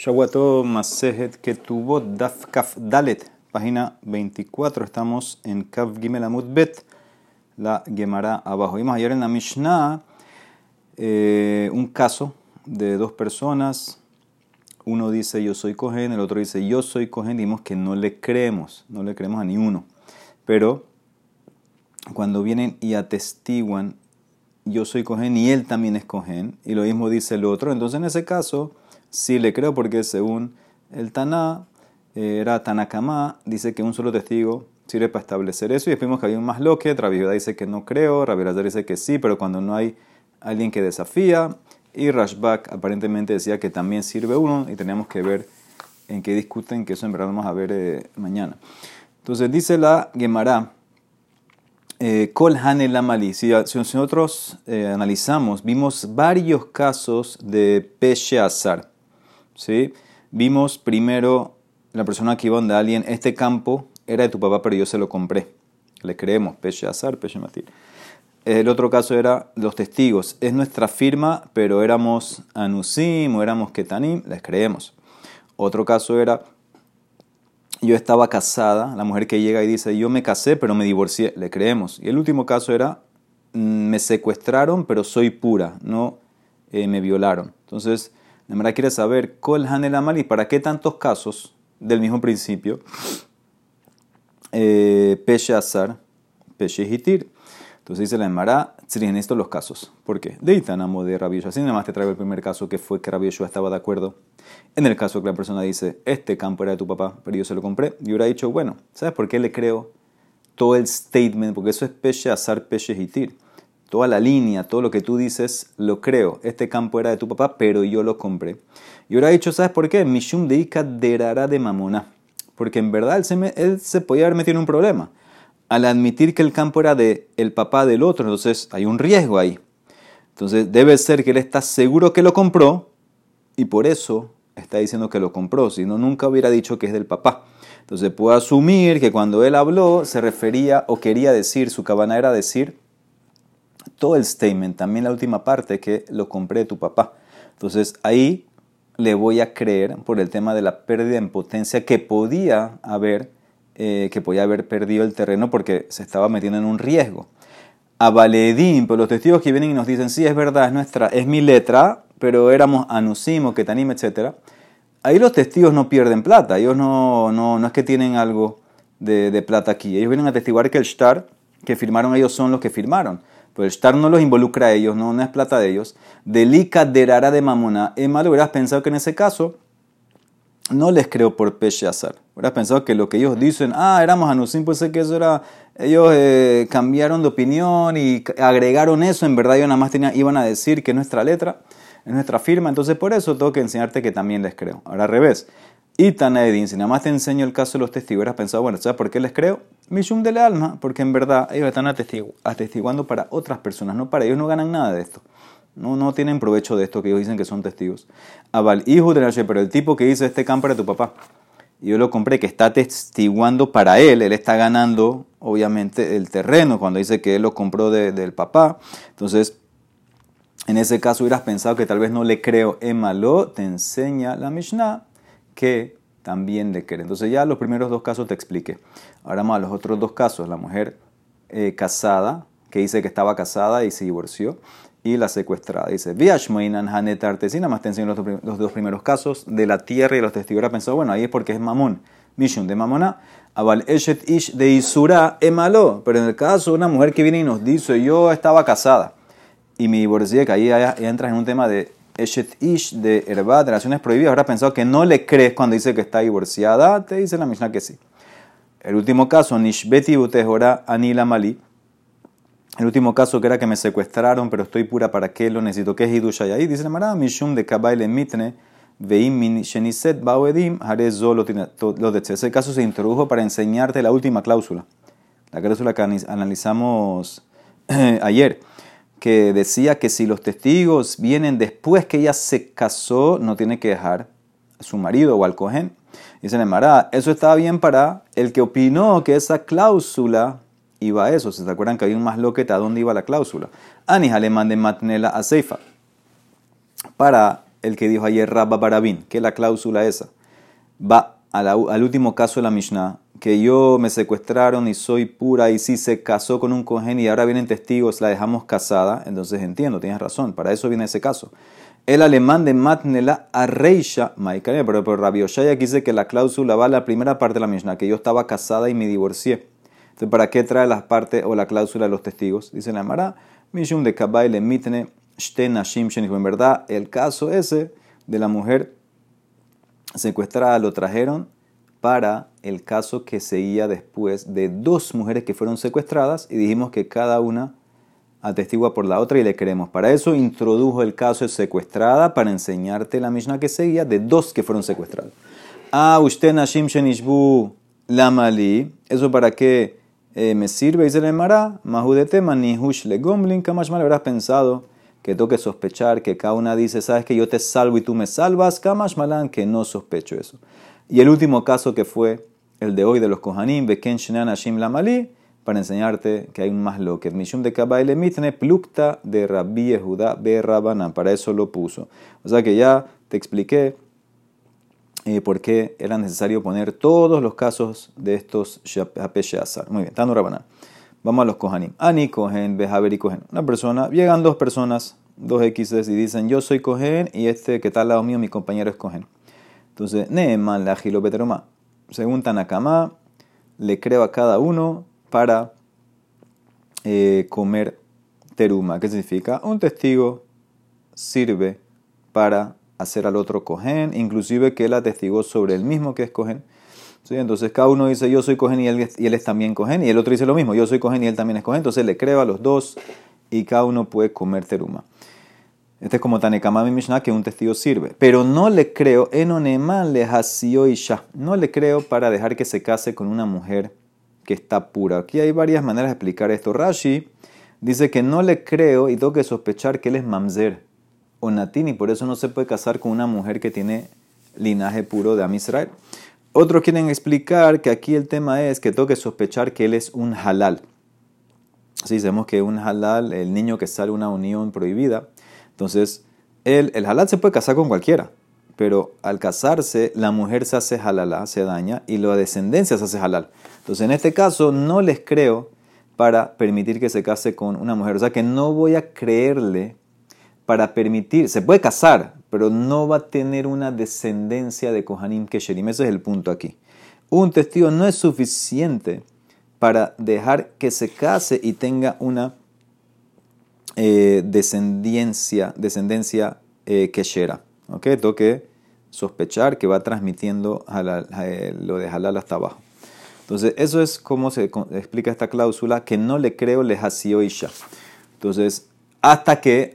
Shawato Masejet Ketubot Daf Kaf Dalet, página 24. Estamos en Kaf Gimel Amud Bet, la Gemara abajo. Vimos ayer en la Mishnah eh, un caso de dos personas. Uno dice yo soy Cohen, el otro dice yo soy Cohen. Dimos que no le creemos, no le creemos a ni uno. Pero cuando vienen y atestiguan yo soy Cohen y él también es Cohen, y lo mismo dice el otro, entonces en ese caso sí le creo porque según el Taná, eh, era Tanakama, dice que un solo testigo sirve para establecer eso. Y después que había un más loque, Rabbi dice que no creo, Rabbi dice que sí, pero cuando no hay alguien que desafía. Y Rashbak aparentemente decía que también sirve uno y tenemos que ver en qué discuten, que eso en verdad vamos a ver eh, mañana. Entonces dice la Gemara, eh, Kol Lamali. Si, nosotros analizamos, vimos varios casos de Peshe Azar. Vimos primero la persona que iba donde alguien, este campo era de tu papá, pero yo se lo compré. Le creemos, Peche Azar, Peche Matir. El otro caso era los testigos. Es nuestra firma, pero éramos Anusim o éramos Ketanim, les creemos. Otro caso era, yo estaba casada, la mujer que llega y dice, yo me casé, pero me divorcié, le creemos. Y el último caso era, mm, me secuestraron, pero soy pura, no eh, me violaron. Entonces, verdad quiere saber, ¿cuál Hanel y para qué tantos casos del mismo principio? Eh, Peshe Azar, Peshe Hitir. Entonces dice la Emara, en estos los casos. ¿Por qué? De Itanamo de Rabbi Así nada más te traigo el primer caso que fue que Rabbi estaba de acuerdo. En el caso que la persona dice, este campo era de tu papá, pero yo se lo compré. Y hubiera dicho, bueno, ¿sabes por qué le creo todo el statement? Porque eso es Peshe Azar, Peshe Hitir toda la línea, todo lo que tú dices, lo creo. Este campo era de tu papá, pero yo lo compré. Y ahora ha dicho, ¿sabes por qué? Mishum deika derara de mamona. Porque en verdad él se, él se podía haber metido en un problema. Al admitir que el campo era de el papá del otro, entonces hay un riesgo ahí. Entonces debe ser que él está seguro que lo compró y por eso está diciendo que lo compró. Si no, nunca hubiera dicho que es del papá. Entonces puedo asumir que cuando él habló se refería o quería decir, su cabana era decir, todo el statement, también la última parte que lo compré de tu papá. Entonces ahí le voy a creer por el tema de la pérdida en potencia que podía haber, eh, que podía haber perdido el terreno porque se estaba metiendo en un riesgo. A Valedín, pero los testigos que vienen y nos dicen, sí, es verdad, es nuestra, es mi letra, pero éramos Anusim que Ketanim, etc. Ahí los testigos no pierden plata, ellos no, no, no es que tienen algo de, de plata aquí, ellos vienen a testiguar que el shtar que firmaron ellos son los que firmaron. Pero el shtar no los involucra a ellos, no, es plata de ellos. Delica derara de mamona. Emma, hubieras pensado que en ese caso no les creo por peche azar. Hubieras pensado que lo que ellos dicen, ah, éramos anusim, pues sé que eso era. Ellos eh, cambiaron de opinión y agregaron eso. En verdad, ellos nada más tenían, iban a decir que nuestra letra, es nuestra firma. Entonces, por eso tengo que enseñarte que también les creo. Ahora, al revés. Y Tanaedin, si nada más te enseño el caso de los testigos, hubieras pensado, bueno, ¿sabes por qué les creo? Mishum del alma, porque en verdad ellos están atestiguando para otras personas, no para ellos, no ganan nada de esto. No, no tienen provecho de esto que ellos dicen que son testigos. Abal, hijo de Nashe, pero el tipo que dice este campo era tu papá. Yo lo compré, que está testiguando para él, él está ganando, obviamente, el terreno cuando dice que él lo compró del papá. Entonces, en ese caso hubieras pensado que tal vez no le creo. Emalo te enseña la Mishnah que también le cree. Entonces ya los primeros dos casos te expliqué. Ahora más los otros dos casos, la mujer eh, casada, que dice que estaba casada y se divorció, y la secuestrada. Dice, Viashmoinan Hanet Artesina, más te enseño los, dos primeros casos de la tierra y los testigos. Pensó, bueno, ahí es porque es mamón. Mishun de mamona, Abal Eshet Ish de Isura Emalo. Pero en el caso de una mujer que viene y nos dice, yo estaba casada y me divorcié, que ahí entras en un tema de Eshet Ish de Herbat, de relaciones prohibidas, habrá pensado que no le crees cuando dice que está divorciada, te dice la Mishnah que sí. El último caso, Nishbeti Butehora Anila Mali. El último caso que era que me secuestraron, pero estoy pura, ¿para qué lo necesito? ¿Qué es Hidusha? Y ahí dice la Mara, Mishum de Kabaile Mitne, Veim Sheniset Bawedim, Harezo lo de Ese caso se introdujo para enseñarte la última cláusula, la cláusula que analizamos ayer que decía que si los testigos vienen después que ella se casó, no tiene que dejar a su marido o al cojén. Dice Nemara, eso estaba bien para el que opinó que esa cláusula iba a eso. ¿Se acuerdan que había un más loqueta? ¿A dónde iba la cláusula? Anis alemán de matnela a Seifa. Para el que dijo ayer Rabba Barabin, que la cláusula esa, va al último caso de la Mishnah, que yo me secuestraron y soy pura y si se casó con un cohen y ahora vienen testigos, la dejamos casada, entonces entiendo, tienes razón, para eso viene ese caso. El alemán de Matnela a Reisha, pero, pero Rabbi Oshaya dice que la cláusula va a la primera parte de la Mishnah, que yo estaba casada y me divorcié. Entonces, ¿para qué trae las partes o la cláusula de los testigos? Dice la Mara, Mishum de Kabaile Mitne, Shtenashim En verdad, el caso ese de la mujer secuestrada lo trajeron para el caso que seguía después de dos mujeres que fueron secuestradas y dijimos que cada una atestigua por la otra y le queremos. Para eso introdujo el caso de secuestrada para enseñarte la Mishnah que seguía de dos que fueron secuestradas. Ah, usted Nashim Shenishbu Lamali. ¿Eso para qué eh, me sirve? Dice el Mara, Mahudete Manihush Le Gomblin. Kamash mal habrás pensado que toque sospechar que cada una dice, sabes que yo te salvo y tú me salvas. Kamash Malan, que no sospecho eso. Y el último caso que fue el de hoy de los Kohanim, Beken Shenan Hashim Lamali, para enseñarte que hay un más lo que Mishum de Kabaile Mitne Plukta de Rabbi Yehuda Be Rabanan. Para eso lo puso. O sea que ya te expliqué eh, por qué era necesario poner todos los casos de estos Azar. Muy bien, Tanu Rabanan. Vamos a los Kohanim. Ani Kohen, Behaber y Kohen. Una persona, llegan dos personas, dos X's, y dicen: Yo soy Kohen y este que está al lado mío, mi compañero es Kohen. Entonces, Neeman la Beteroma. Según Tanakama, le creo a cada uno para eh, comer teruma. ¿Qué significa? Un testigo sirve para hacer al otro cohen, inclusive que él atestigó sobre el mismo que es cohen. ¿Sí? Entonces cada uno dice yo soy cohen y él, y él es también cohen, y el otro dice lo mismo, yo soy cohen y él también es cohen. Entonces le creo a los dos y cada uno puede comer teruma. Este es como Tanekama mi Mishnah, que un testigo sirve. Pero no le creo, enoneman le isha. No le creo para dejar que se case con una mujer que está pura. Aquí hay varias maneras de explicar esto. Rashi dice que no le creo y tengo que sospechar que él es mamzer o natín y por eso no se puede casar con una mujer que tiene linaje puro de Am Israel. Otros quieren explicar que aquí el tema es que tengo que sospechar que él es un halal. Si sabemos que un halal, el niño que sale una unión prohibida, entonces, el, el halal se puede casar con cualquiera, pero al casarse, la mujer se hace halal, se daña, y la descendencia se hace halal. Entonces, en este caso, no les creo para permitir que se case con una mujer. O sea que no voy a creerle para permitir, se puede casar, pero no va a tener una descendencia de Kohanim Kesherim. Ese es el punto aquí. Un testigo no es suficiente para dejar que se case y tenga una eh, descendencia, descendencia eh, keshera. ¿ok? Tengo que sospechar que va transmitiendo eh, lo de halal hasta abajo. Entonces, eso es como se explica esta cláusula, que no le creo le isha. Entonces, hasta que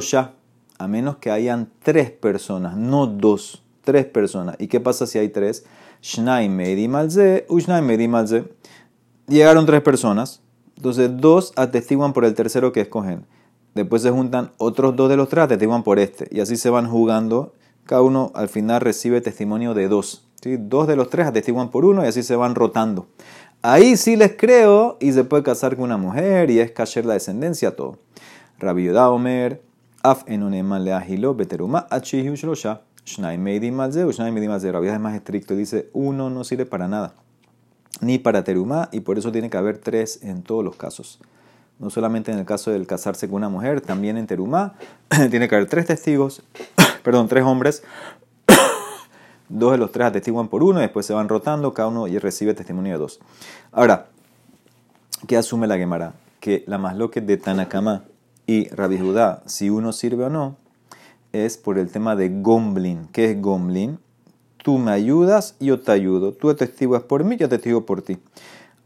ya, a menos que hayan tres personas, no dos, tres personas. ¿Y qué pasa si hay tres? Llegaron tres personas, entonces, dos atestiguan por el tercero que escogen. Después se juntan otros dos de los tres, atestiguan por este. Y así se van jugando. Cada uno al final recibe testimonio de dos. ¿sí? Dos de los tres atestiguan por uno y así se van rotando. Ahí sí les creo y se puede casar con una mujer y es cacher la descendencia, todo. Rabbi Omer, Af enoneman le agilo, beteruma, achihu shnai meidim malze, shnai meidim malze. Rabbi es más estricto, dice uno no sirve para nada ni para terumá, y por eso tiene que haber tres en todos los casos. No solamente en el caso del casarse con una mujer, también en terumá tiene que haber tres testigos, perdón, tres hombres. dos de los tres atestiguan por uno y después se van rotando, cada uno y recibe testimonio de dos. Ahora, ¿qué asume la Gemara? Que la masloque de Tanakama y Rabbi Judá, si uno sirve o no, es por el tema de Gomblin. ¿Qué es Gomblin? Tú me ayudas, yo te ayudo. Tú atestiguas por mí, yo atestigo por ti.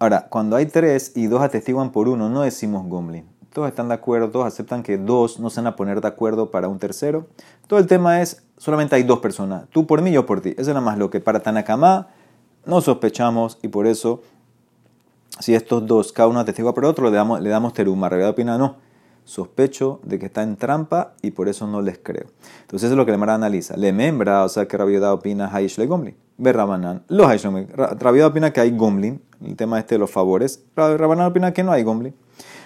Ahora, cuando hay tres y dos atestiguan por uno, no decimos gomlin. Todos están de acuerdo, todos aceptan que dos no se van a poner de acuerdo para un tercero. Todo el tema es, solamente hay dos personas, tú por mí, yo por ti. Eso es nada más lo que para Tanakama no sospechamos y por eso, si estos dos, cada uno atestigua por otro, le damos, le damos teruma. Realidad opina no sospecho de que está en trampa y por eso no les creo. Entonces eso es lo que le Mara analiza. Le membra, o sea que Rabiudá opina Haish le Gomlin. Ve Rabanan. Los Haish Rabiudá opina que hay Gomlin. El tema este de los favores. Rabanan opina que no hay Gomlin.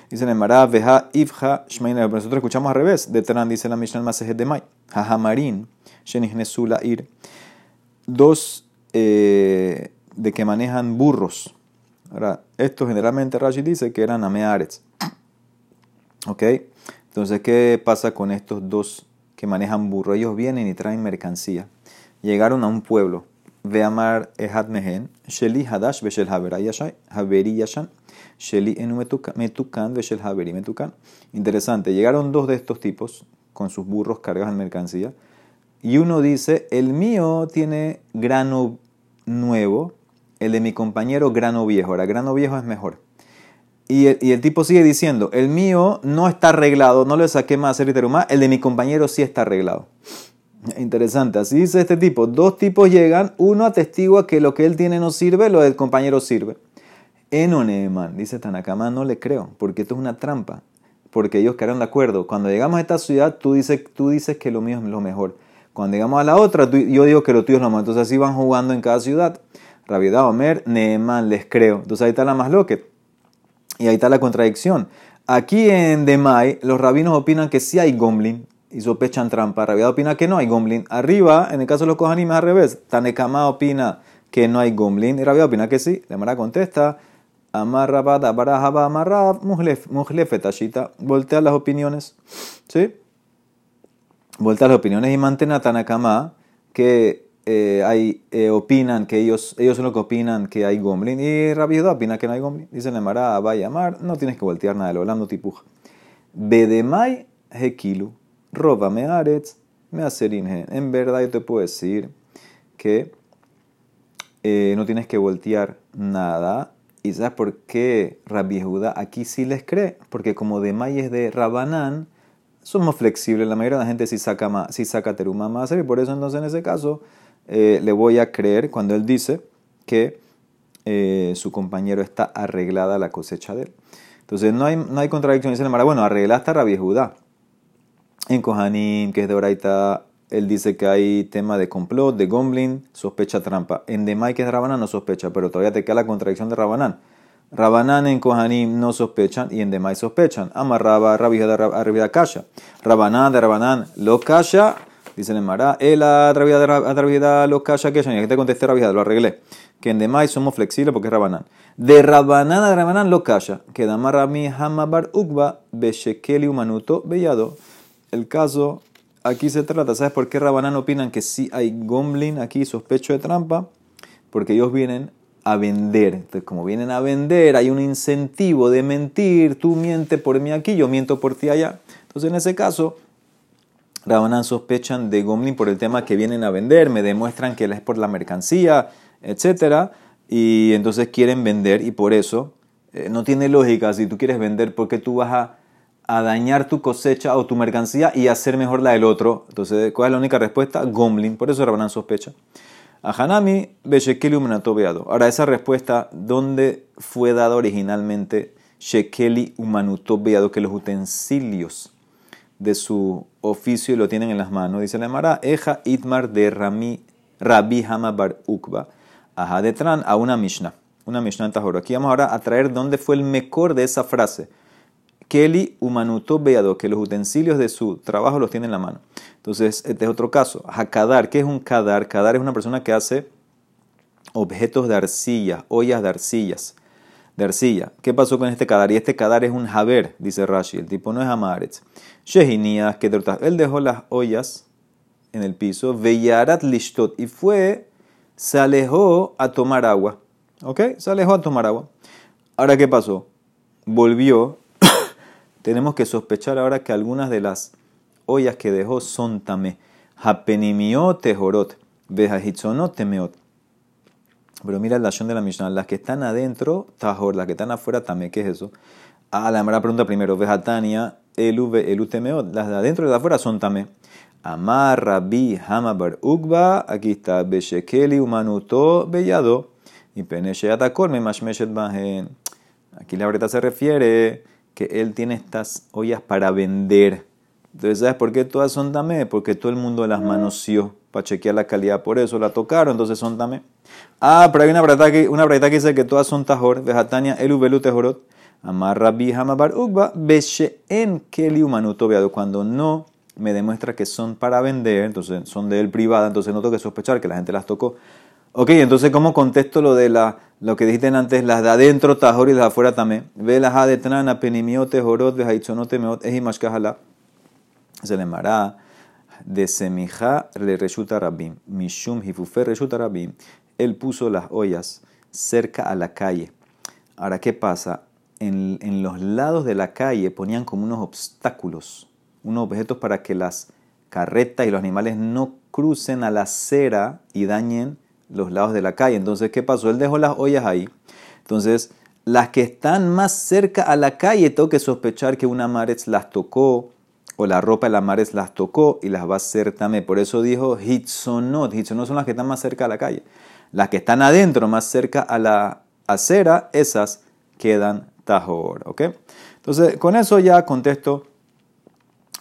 Dice el Mará, Veja, Ifja, Shmeina. Nosotros escuchamos al revés. De Tanan dice la Mishnah Masejet de Mai. Hajamarin, Shenihnesula Ir. Dos eh, de que manejan burros. Ahora, esto generalmente Rashi dice que eran Amearetz. ¿Ok? Entonces, ¿qué pasa con estos dos que manejan burros? Ellos vienen y traen mercancía. Llegaron a un pueblo. Veamar Ehad Mehen, Sheli Hadash Beshel Haveri Yashan, Sheli Enu Metukan Beshel Haveri Metukan. Interesante, llegaron dos de estos tipos con sus burros cargados en mercancía. Y uno dice, el mío tiene grano nuevo, el de mi compañero grano viejo. Ahora, grano viejo es mejor. Y el, tipo sigue diciendo, el mío no está arreglado, no le saqué más teruma, el de mi compañero sí está arreglado. Interesante, así dice este tipo. Dos tipos llegan, uno atestigua que lo que él tiene no sirve, lo del compañero sirve. Enoneman, dice Tanakama, no le creo, porque esto es una trampa. Porque ellos quedaron de acuerdo. Cuando llegamos a esta ciudad, tú dices, tú dices que lo mío es lo mejor. Cuando llegamos a la otra, yo digo que lo tuyo es lo mejor. Entonces así van jugando en cada ciudad. Rabiedad Omer, Neeman, les creo. Entonces ahí está la más loque. Y ahí está la contradicción. Aquí en Demai, los rabinos opinan que sí hay gomlin, y sospechan trampa. Rabia opina que no hay gomlin. Arriba, en el caso de los Kohanim al revés. Tanekama opina que no hay gomlin y Rabia opina que sí. La Mara contesta, Amarrabad, Abarahaba, Amarrab, Muhlefetashita. Voltea las opiniones. ¿Sí? Voltea las opiniones y mantén a Tanakama que eh, hay, eh, opinan que ellos, ellos son los que opinan que hay gomlin. Y Rabia opina que no hay gomlin. Dice la Mara, vaya Amar, no tienes que voltear nada, lo no tipuja. Bedemai Hekilu roba me aretz, me. En verdad yo te puedo decir que eh, no tienes que voltear nada. ¿Y sabes por qué Rabbi Judá aquí sí les cree? Porque como de es de Rabanán, somos flexibles. La mayoría de la gente sí saca, sí saca teruma más y por eso entonces en ese caso eh, le voy a creer cuando él dice que eh, su compañero está arreglada la cosecha de él. Entonces no hay, no hay contradicción. Dice Mara, bueno, arreglaste a Rabbi Judá. En Kohanim, que es de Oraita, él dice que hay tema de complot, de gomblin, sospecha trampa. En Demai, que es Rabanán, no sospecha, pero todavía te queda la contradicción de Rabanán. Rabanán en Kohanim no sospechan y en Demai sospechan. Amarraba, Rabida Kasha. Rabanán de Rabanán lo Kasha, dice el Mará. El Rabida lo Kasha que ya te contesté Rabida, lo arreglé. Que en Demai somos flexibles porque es Rabanán. De Rabanán a Rabanán lo Kasha. Que Damarami Hamabar Ugba, Beshekeli Umanuto, Bellado el caso, aquí se trata, ¿sabes por qué Rabanán opinan que sí hay gomblin aquí, sospecho de trampa? Porque ellos vienen a vender. Entonces, como vienen a vender, hay un incentivo de mentir. Tú mientes por mí aquí, yo miento por ti allá. Entonces, en ese caso, Rabanán sospechan de Gomlin por el tema que vienen a vender, me demuestran que es por la mercancía, etc. Y entonces quieren vender y por eso eh, no tiene lógica. Si tú quieres vender, ¿por qué tú vas a dañar tu cosecha o tu mercancía y hacer mejor la del otro. Entonces, ¿cuál es la única respuesta? Gomlin. Por eso Rabanán sospecha. A Hanami, Beshekeli Umanatobeado. Ahora, esa respuesta, ¿dónde fue dada originalmente Shekeli Umanutobeado? Que los utensilios de su oficio lo tienen en las manos. Dice la Mara, Eja Itmar de Rami, Rabbi Hamabar Ukba. Ajá, detran a una Mishnah. Una Mishnah en Tajoro. Aquí vamos ahora a traer dónde fue el mejor de esa frase. Keli humanuto beado, que los utensilios de su trabajo los tiene en la mano. Entonces, este es otro caso. Hakadar, ¿qué es un kadar? Kadar es una persona que hace objetos de arcilla, ollas de arcillas. De arcilla. ¿Qué pasó con este kadar? Y este kadar es un haber, dice Rashi. El tipo no es amaretz. Shehinías, que él dejó las ollas en el piso, veyarat lishtot, y fue, se alejó a tomar agua. ¿Ok? Se alejó a tomar agua. Ahora, ¿qué pasó? Volvió tenemos que sospechar ahora que algunas de las ollas que dejó son tamé. Hapenimio tejorot, vejahitzonot temeot. Pero mira la acción de la Mishnah. Las que están adentro, tajor. Las que están afuera, tamé. ¿Qué es eso? Ah, la primera pregunta primero. Vejatania, elu, elu temeot. Las de adentro y de afuera son tamé. Amar, Rabbi, Hamabar, Ugba. Aquí está. Beshekeli, Umanuto, Bellado. Y Penesheatakor, me mashmeshet bajen. Aquí la verdad se refiere que él tiene estas ollas para vender. Entonces, ¿sabes por qué todas son tamé? Porque todo el mundo las manoseó para chequear la calidad. Por eso la tocaron, entonces son tamé. Ah, pero hay una verdad que, una que dice que todas son tajor. Vejatania, elu, belu, tejorot. Amar Rabbi Hamabar Ugba, en Keli Humanuto cuando no me demuestra que son para vender, entonces son de él privada, entonces no tengo que sospechar que la gente las tocó. Ok, entonces, ¿cómo contesto lo de la, lo que dijiste antes, las de adentro, tajor y las de afuera también? Ve las de penimiote, jorot, vejaizonote, meot. Se le mará de semija le resulta rabim, mishum hifufer resulta rabim. Él puso las ollas cerca a la calle. Ahora, ¿qué pasa? En, en los lados de la calle ponían como unos obstáculos, unos objetos para que las carretas y los animales no crucen a la acera y dañen los lados de la calle. Entonces, ¿qué pasó? Él dejó las ollas ahí. Entonces, las que están más cerca a la calle, tengo que sospechar que una Maretz las tocó, la ropa de la Maretz las tocó y las va a hacer también. Por eso dijo Hitzonot. Hitzonot son las que están más cerca a la calle. Las que están adentro, más cerca a la acera, esas quedan tajor. ¿Ok? Entonces, con eso ya contesto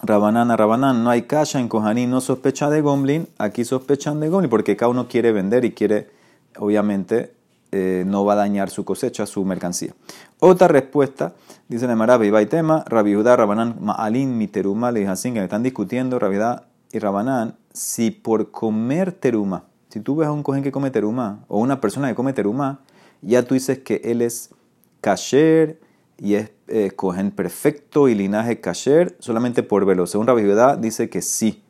Rabanán a Rabanán, no hay caja en Kohaní, no sospecha de Gomlin, aquí sospechan de Gomlin, porque cada uno quiere vender y quiere, obviamente, eh, no va a dañar su cosecha, su mercancía. Otra respuesta, dice Nemara, y tema, Rabiudá, Rabanán, Ma'alin, mi teruma, le que están discutiendo Rabiudá y Rabanán, si por comer teruma, si tú ves a un cohen que come teruma, o una persona que come teruma, ya tú dices que él es kasher, y es eh, cogen perfecto y linaje kasher solamente por verlo. Según la Biblia dice que sí.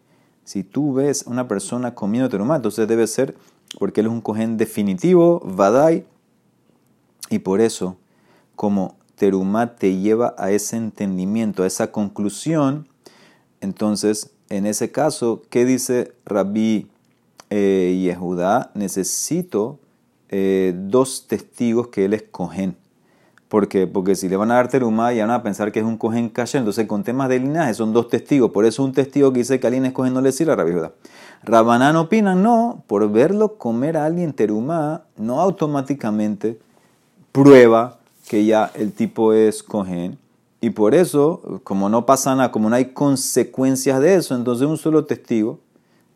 Si tú ves a una persona comiendo terumá, entonces debe ser porque él es un cohen definitivo, vadai, y por eso, como terumá te lleva a ese entendimiento, a esa conclusión, entonces, en ese caso, ¿qué dice Rabbi eh, Yehudá? Necesito eh, dos testigos que él es cohen. ¿Por qué? Porque si le van a dar teruma, ya van a pensar que es un cohen kasher. Entonces, con temas de linaje, son dos testigos. Por eso, un testigo que dice que alguien no le sirve a Rabbi Judá. Rabanán opina, no, por verlo comer a alguien teruma, no automáticamente prueba que ya el tipo es cohen. Y por eso, como no pasa nada, como no hay consecuencias de eso, entonces un solo testigo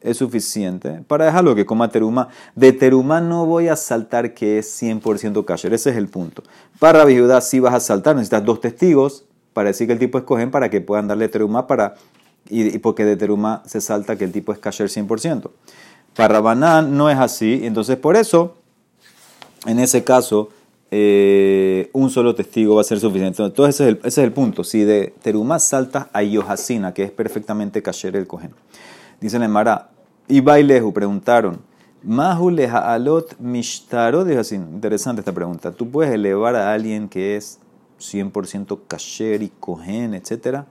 es suficiente para dejarlo que coma teruma. De teruma no voy a saltar que es 100% kasher. Ese es el punto. Para viuda sí vas a saltar. Necesitas dos testigos para decir que el tipo es cogen para que puedan darle teruma para... Y, porque de teruma se salta que el tipo es kasher 100%. Para banán no es así. Entonces por eso, en ese caso, eh, un solo testigo va a ser suficiente. Entonces ese es el, ese es el punto. Si de teruma saltas a yohasina, que es perfectamente kasher el cogen. Dice Nemara, y Bailehu preguntaron, Mahu alot mishtaro, dijo así, interesante esta pregunta. ¿Tú puedes elevar a alguien que es 100% kasher y kohen, etcétera?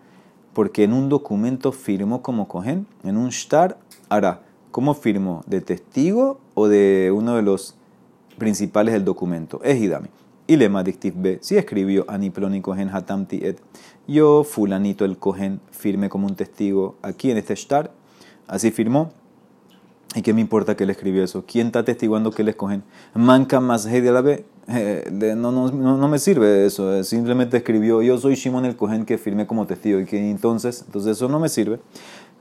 Porque en un documento firmó como kohen, en un shtar, ahora, ¿cómo firmó? ¿De testigo o de uno de los principales del documento? Es Hidami. Y le dictiv B, si escribió Aniploni Kohen Hatamti et, yo, fulanito el Kohen, firme como un testigo aquí en este shtar, así firmó. ¿Y qué me importa que él escribió eso? ¿Quién está testiguando que le escogen? Manca más de la B. No, no, me sirve eso. Eh, simplemente escribió, yo soy Shimon el Cohen que firmé como testigo. Y que entonces, entonces eso no me sirve.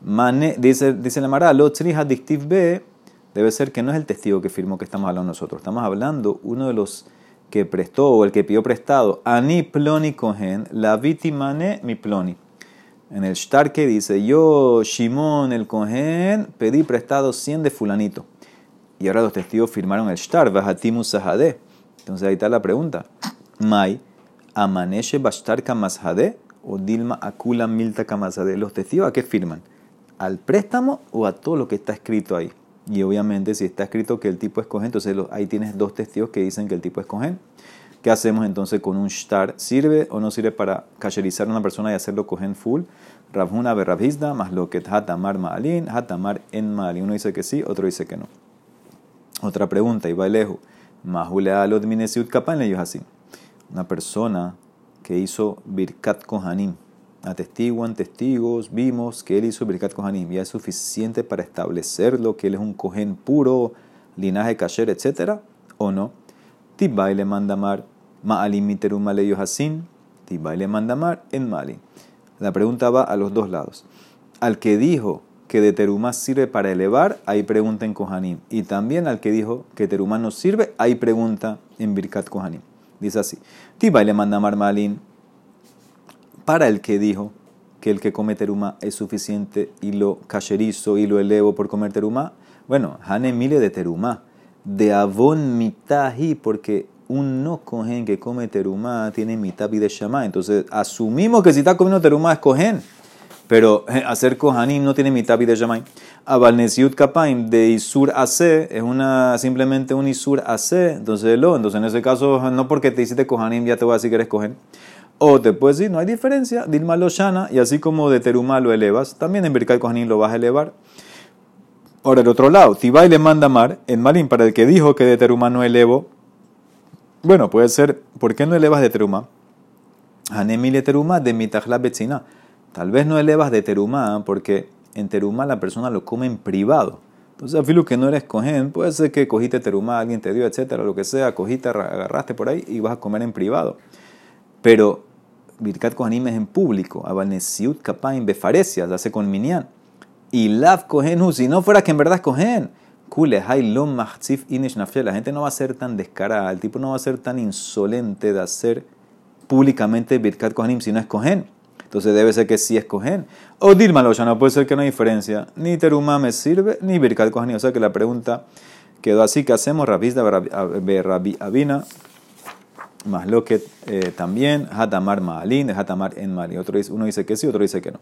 Mane, dice, dice la Mara, Lotzri Hadictiv B debe ser que no es el testigo que firmó que estamos hablando nosotros. Estamos hablando uno de los que prestó o el que pidió prestado. Ani Ploni Cohen, la Mane mi Ploni en el shtar que dice, yo, Shimon el Cohen, pedí prestado 100 de fulanito. Y ahora los testigos firmaron el shtar, Vajatimu Sahade. Entonces ahí está la pregunta. Mai, Amaneshe Bashtar Kamashade o Dilma Akula Milta Kamashade. ¿Los testigos a qué firman? ¿Al préstamo o a todo lo que está escrito ahí? Y obviamente si está escrito que el tipo es cohen, entonces ahí tienes dos testigos que dicen que el tipo es cohen. ¿Qué hacemos entonces con un shtar? ¿Sirve o no sirve para cacherizar a una persona y hacerlo cogen full? Rabhuna berrabhizda, más lo que hatamar ma'alin, hatamar en ma'alin. Uno dice que sí, otro dice que no. Otra pregunta, y va lejos. Mahule alot minesiut kapan ellos así. Una persona que hizo birkat kohanim. Atestiguan testigos, vimos que él hizo birkat kohanim. Ya es suficiente para establecerlo, que él es un cohen puro, linaje kasher, etc. ¿O no? Tibai le manda mar Ma'alim miterum ellos hasin, le mandamar en mali. La pregunta va a los dos lados. Al que dijo que de terumá sirve para elevar, hay pregunta en Kohanim. Y también al que dijo que terumá no sirve, hay pregunta en Birkat Kohanim. Dice así: le mandamar malin, para el que dijo que el que come teruma es suficiente y lo cacherizo y lo elevo por comer teruma. Bueno, hane mile de teruma, de avon mitahi, porque un no cogen que come teruma tiene mitad de shama. Entonces asumimos que si está comiendo teruma es cogen. Pero eh, hacer kohanim no tiene mitad de shama. Abalnesiut kapaim de isur ase es una, simplemente un isur ase. Entonces lo, entonces en ese caso no porque te hiciste kohanim ya te voy a decir que eres cogen. O te puedes decir, no hay diferencia, Dilma lo shana, y así como de teruma lo elevas, también en Birkat Kohanim lo vas a elevar. Ahora, el otro lado, Tibai le manda mar, en Malin, para el que dijo que de teruma no elevo, bueno, puede ser, ¿por qué no elevas de teruma? Hanemile teruma de mitahla betzina. Tal vez no elevas de teruma, porque en teruma la persona lo come en privado. Entonces, afilo que no eres cogen, puede ser que cogiste teruma, alguien te dio, etcétera, lo que sea, cogiste, agarraste por ahí y vas a comer en privado. Pero Birkat Kohanim es en público. Abanesiut Kapaim Befaresias, hace con Minyan. Y Lav Kohenu, si no fuera que en verdad es Kohen. La gente no va a ser tan descarada, el tipo no va a ser tan insolente de hacer públicamente Birkat Kohanim si no es Kohen. Entonces debe ser que sí es. O Dilma ya no puede ser que no hay diferencia. Ni Teruma me sirve, ni Birkat Kohanim. O sea que la pregunta quedó así. ¿Qué hacemos? Rabizda Rabbi Que eh, también, Hatamar Maalin, de Hatamar en Mali. Otro dice, uno dice que sí, otro dice que no.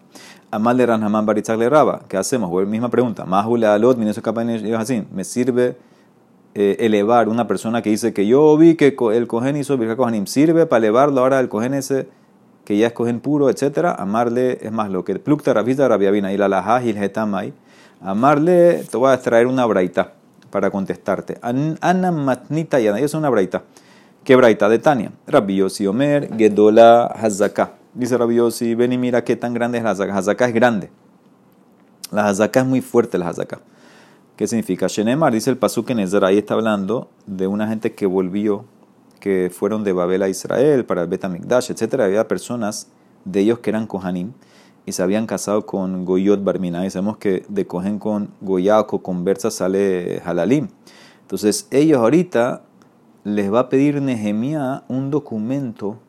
Amal de Ranhaman le Raba, ¿qué hacemos? misma pregunta. Mahule Alot, así. ¿Me sirve eh, elevar una persona que dice que yo vi que el cohen hizo Birka Kohanim? ¿Sirve para elevarlo ahora el cohen ese que ya es cohen puro, etcétera? Amarle es más lo que Plukta Rafista Rabiavina y la Lahajil Hetamai. Amarle, te voy a extraer una braita para contestarte. Anna Matnita Yana, es una braita. ¿Qué braita de Tania? Rabbi Yossi Omer, Gedola Hazaka. Dice Rabbi Yossi, ven y mira qué tan grande es la Hazaka. Hazaka es grande. La Hazaka es muy fuerte, la Hazaka. ¿Qué significa? Shenemar, dice el Pasuk en Ezra, ahí está hablando de una gente que volvió, que fueron de Babel a Israel para el Betamikdash, etc. Había personas de ellos que eran Kohanim y se habían casado con Goyot Barmina. Y sabemos que de Kohen con Goyak o con Berza sale Halalim. Entonces ellos ahorita les va a pedir Nehemia un documento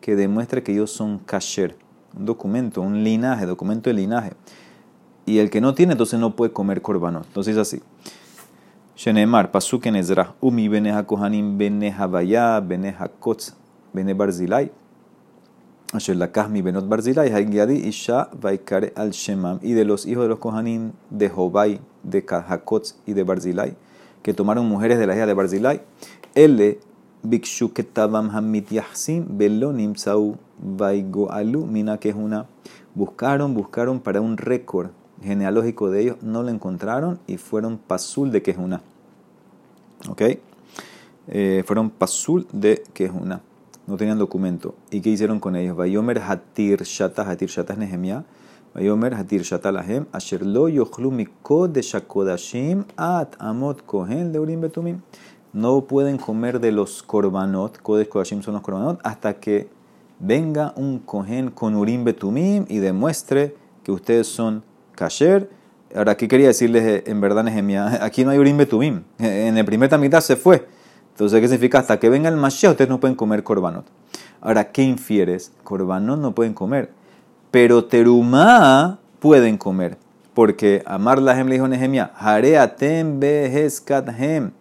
que demuestre que ellos son kasher. Un documento, un linaje, documento de linaje. Y el que no tiene, entonces no puede comer korbanot. Entonces así. Shenemar, pasuk en Ezra, umi beneja kohanim beneja vaya, beneja kotz, bene barzilai. Asher lakahmi benot barzilai, haigadi isha vaikare al shemam. Y de los hijos de los kohanim de Jobai, de Hakotz y de Barzilai, que tomaron mujeres de la hija de Barzilai Ele bikshu ketabam hamit yahsim belonim sau alu mina que es una buscaron buscaron para un récord genealógico de ellos no lo encontraron y fueron pasul de que es una ok. Eh, fueron pasul de que es una no tenían documento. Y qué hicieron con ellos vayomer hatir shata hatir shata es nehemia vayomer hatir shata lahem asher lo yochlu mikod de shakodashim at amot kohen leurim betumim no pueden comer de los korbanot, Kodesh Kodashim son los korbanot, hasta que venga un cohen con Urim Betumim y demuestre que ustedes son kasher. Ahora, ¿qué quería decirles en verdad, Nehemia? Aquí no hay Urim Betumim. En el primer mitad se fue. Entonces, ¿qué significa? Hasta que venga el Mashiach, ustedes no pueden comer korbanot. Ahora, ¿qué infieres? Korbanot no pueden comer. Pero terumá pueden comer. Porque Amar Lahem le dijo Nehemia, Hareatem beheskathem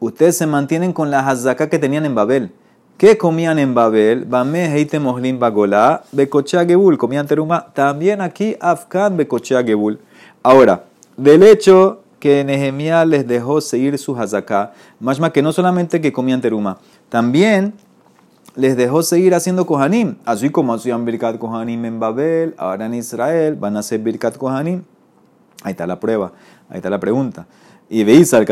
ustedes se mantienen con la hazaká que tenían en Babel. ¿Qué comían en Babel? Bame heite mohlin bagolá, becochea gebul, comían teruma. También aquí afkan becochea gebul. Ahora, del hecho que Nehemia les dejó seguir su hazaká, más que no solamente que comían teruma, también les dejó seguir haciendo kohanim, así como hacían birkat kohanim en Babel, ahora en Israel van a hacer birkat kohanim. Ahí está la prueba, ahí está la pregunta. Y veis al.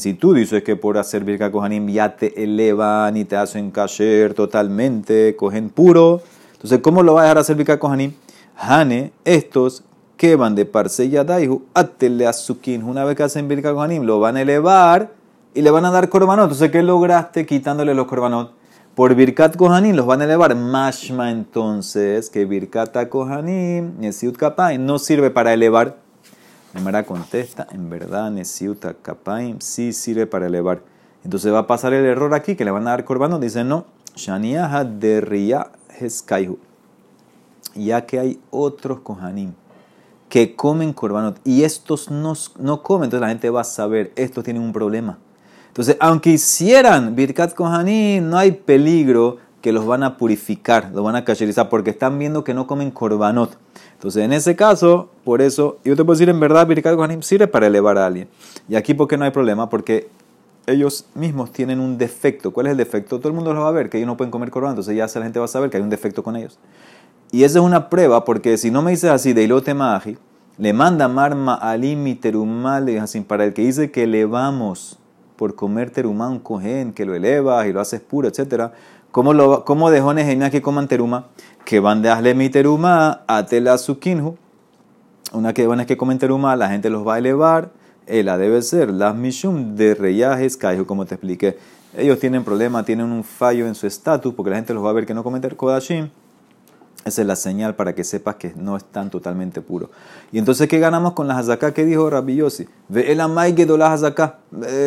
Si tú dices que por hacer Birka Kohanim ya te elevan y te hacen kasher totalmente, cogen puro, entonces, ¿cómo lo va a dejar hacer Birka Kohanim? Hane, estos que van de Parse Yadaihu, atele azukin, una vez que hacen Birka Kohanim, lo van a elevar y le van a dar korbanot. Entonces, ¿qué lograste quitándole los korbanot? Por Birkat Kohanim los van a elevar. Mashma entonces, que Birkat Kohanim, Yesiut Kapai, no sirve para elevar Nemara contesta, en verdad, Nesiuta Kapaim sí sirve para elevar. Entonces va a pasar el error aquí, que le van a dar corbano. Dice, no, Shaniaha de Heskaihu. Ya que hay otros Kohanim que comen korbanot y estos no, no comen, entonces la gente va a saber, estos tienen un problema. Entonces, aunque hicieran Birkat Kohanim, no hay peligro que los van a purificar, los van a cacherizar, porque están viendo que no comen korbanot. Entonces, en ese caso, por eso, yo te puedo decir, en verdad, Birkat Kohanim sirve para elevar a alguien. Y aquí, ¿por qué no hay problema? Porque ellos mismos tienen un defecto. ¿Cuál es el defecto? Todo el mundo lo va a ver, que ellos no pueden comer korbanot, entonces ya la gente va a saber que hay un defecto con ellos. Y esa es una prueba, porque si no me dices así, de ilote magi, le manda marma alimi terumá, le así, para el que dice que elevamos por comer terumá un cohen, que lo elevas y lo haces puro, etcétera ¿Cómo, lo, cómo dejó Nehemia que coman teruma? Que van de asle mi teruma a tela sukinhu. Una que van es que comen teruma, la gente los va a elevar. Ella debe ser las mishum de reyajes caijo, como te expliqué. Ellos tienen problema, tienen un fallo en su estatus, porque la gente los va a ver que no comen kodashim. Esa es la señal para que sepas que no están totalmente puros. Y entonces, ¿qué ganamos con las hazaká? ¿Qué dijo Rabbi Yossi? Ve el amay las hazaká.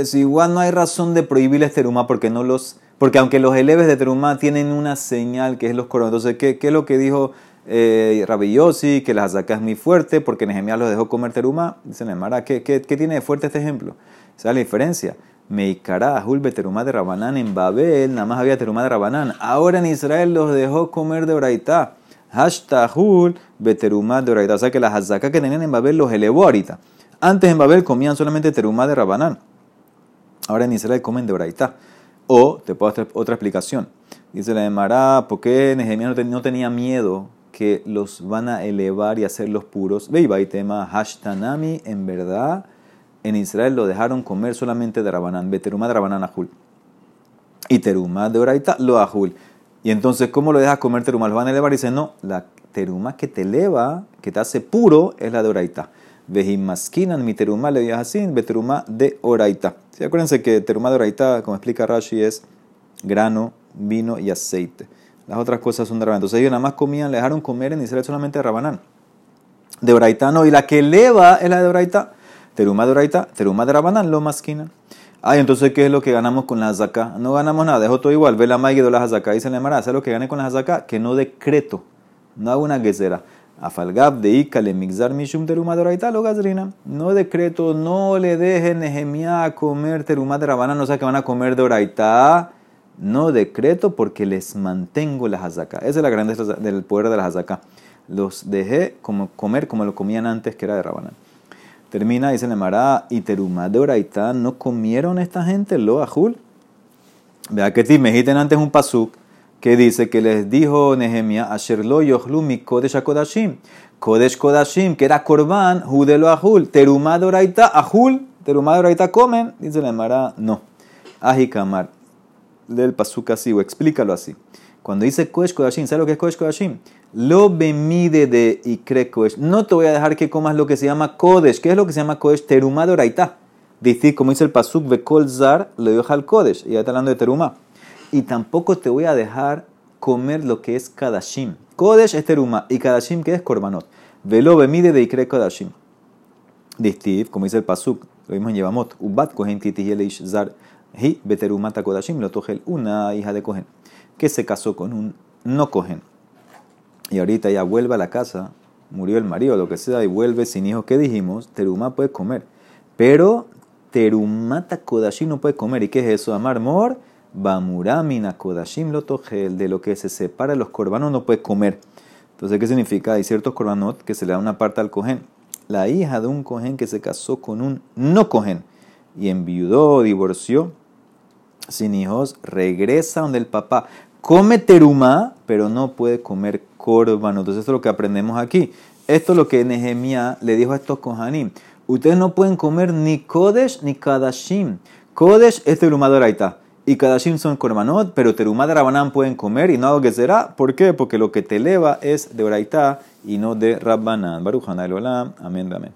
Si igual no hay razón de prohibirles teruma porque no los porque aunque los eleves de Terumá tienen una señal que es los coros, entonces, ¿qué, ¿qué, es lo que dijo eh, Rabbi Yossi? Que las azacas es muy fuerte porque Nehemiah los dejó comer Terumá. Dice Nemara, ¿qué, ¿qué, qué, tiene de fuerte este ejemplo? ¿Sabes la diferencia? Meikará, Hulbe Terumá de Rabanán en Babel, nada más había Terumá de Rabanán. Ahora en Israel los dejó comer de Oraitá. Hashtahul Beterumá de Oraitá. O sea que las azacas que tenían en Babel los elevó ahorita. Antes en Babel comían solamente Terumá de Rabanán. Ahora en Israel comen de Oraitá. O, te puedo hacer otra explicación. Dice la Emara, ¿por qué Nehemías no, tenía miedo que los van a elevar y hacerlos puros? Ve y tema Hashtanami, en verdad, en Israel lo dejaron comer solamente de Rabanán, Beterumá de Rabanán Ajul. Y Terumá de Oraita lo Ajul. Y entonces, ¿cómo lo dejas comer Terumá? ¿Lo van a elevar? Y dice, no, la Terumá que te eleva, que te hace puro, es la de Oraita. Vejimaskinan mi terumá le así, beterumá de oraita. ¿Sí? Acuérdense que terumá de oraita, como explica Rashi, es grano, vino y aceite. Las otras cosas son de rabanán. Entonces ellos nada más comían, le dejaron comer en Israel solamente de rabanán. De oraita no, y la que eleva es la de oraita. Terumá de oraita, terumá de rabanán, lo masquinan. Ay, entonces, ¿qué es lo que ganamos con la zaká? No ganamos nada, dejo todo igual. Ve la maíz de la zaká. Dice la Emara, ¿sabes lo que gané con la zaká? Que no decreto, no hago una guesera. Afalgab de Ikale Mixar Mishum Teruma de lo Gazrina. No decreto, no le dejen Nehemia comer Teruma de Rabana, no sé que van a comer de. No decreto porque les mantengo la hazaká. Esa es la grandeza del poder de la hazaká. Los dejé como comer como lo comían antes, que era de Rabana. Termina, dice Nemara, y Teruma de Oraita, ¿no comieron esta gente lo ajul? Vea que ti me antes un pasuk que dice que les dijo Nehemia, Asherlo Yohlumi Kodesh Kodashim, Kodesh Kodashim, que era Korban, Judelo Ahul, Terumá Doraita, Ahul, comen, dice la Emara, no. Ajikamar, del Pasuk así, o explícalo así. Cuando dice Kodesh Kodashim, ¿sabes lo que es Kodesh Kodashim? Lo bemide de Ikre Kodesh. No te voy a dejar que comas lo que se llama Kodesh. ¿Qué es lo que se llama Kodesh? Terumá Doraita. Dice, como dice el Pasuk, Bekol Zar, le dio al Kodesh. Y ya está hablando de Terumá y tampoco te voy a dejar comer lo que es Kadashim. Kodesh es teruma y Kadashim que es korbanot. Velo bemide de ikre Kadashim. Distiv, como dice el Pasuk, lo mismo en Yevamot, Ubat Kohen Titihelish Zar Hi Beterumata Kodashim lo togel, una hija de Kohen, que se casó con un no Kohen. Y ahorita ya vuelve a la casa, murió el marido, lo que sea, y vuelve sin hijos. ¿Qué dijimos? Teruma puede comer, pero Terumata Kodashim no puede comer. ¿Y qué es eso? Amar mor Bamuramina Kodashim Lotogel, de lo que se separa los corbanos no puede comer. Entonces, ¿qué significa? Hay ciertos corbanot que se le da una parte al cohen. La hija de un cohen que se casó con un no cohen y enviudó, divorció, sin hijos, regresa donde el papá come teruma, pero no puede comer corbano. Entonces, esto es lo que aprendemos aquí. Esto es lo que Nehemia le dijo a estos kohanim. Ustedes no pueden comer ni kodesh ni kadashim. Kodesh es teruma doraita y cada son korbanot, pero terumá de Rabanán pueden comer y no hago que será. ¿Por qué? Porque lo que te eleva es de Oraitá y no de Rabbanán. Baruch Olam. Amén, amén.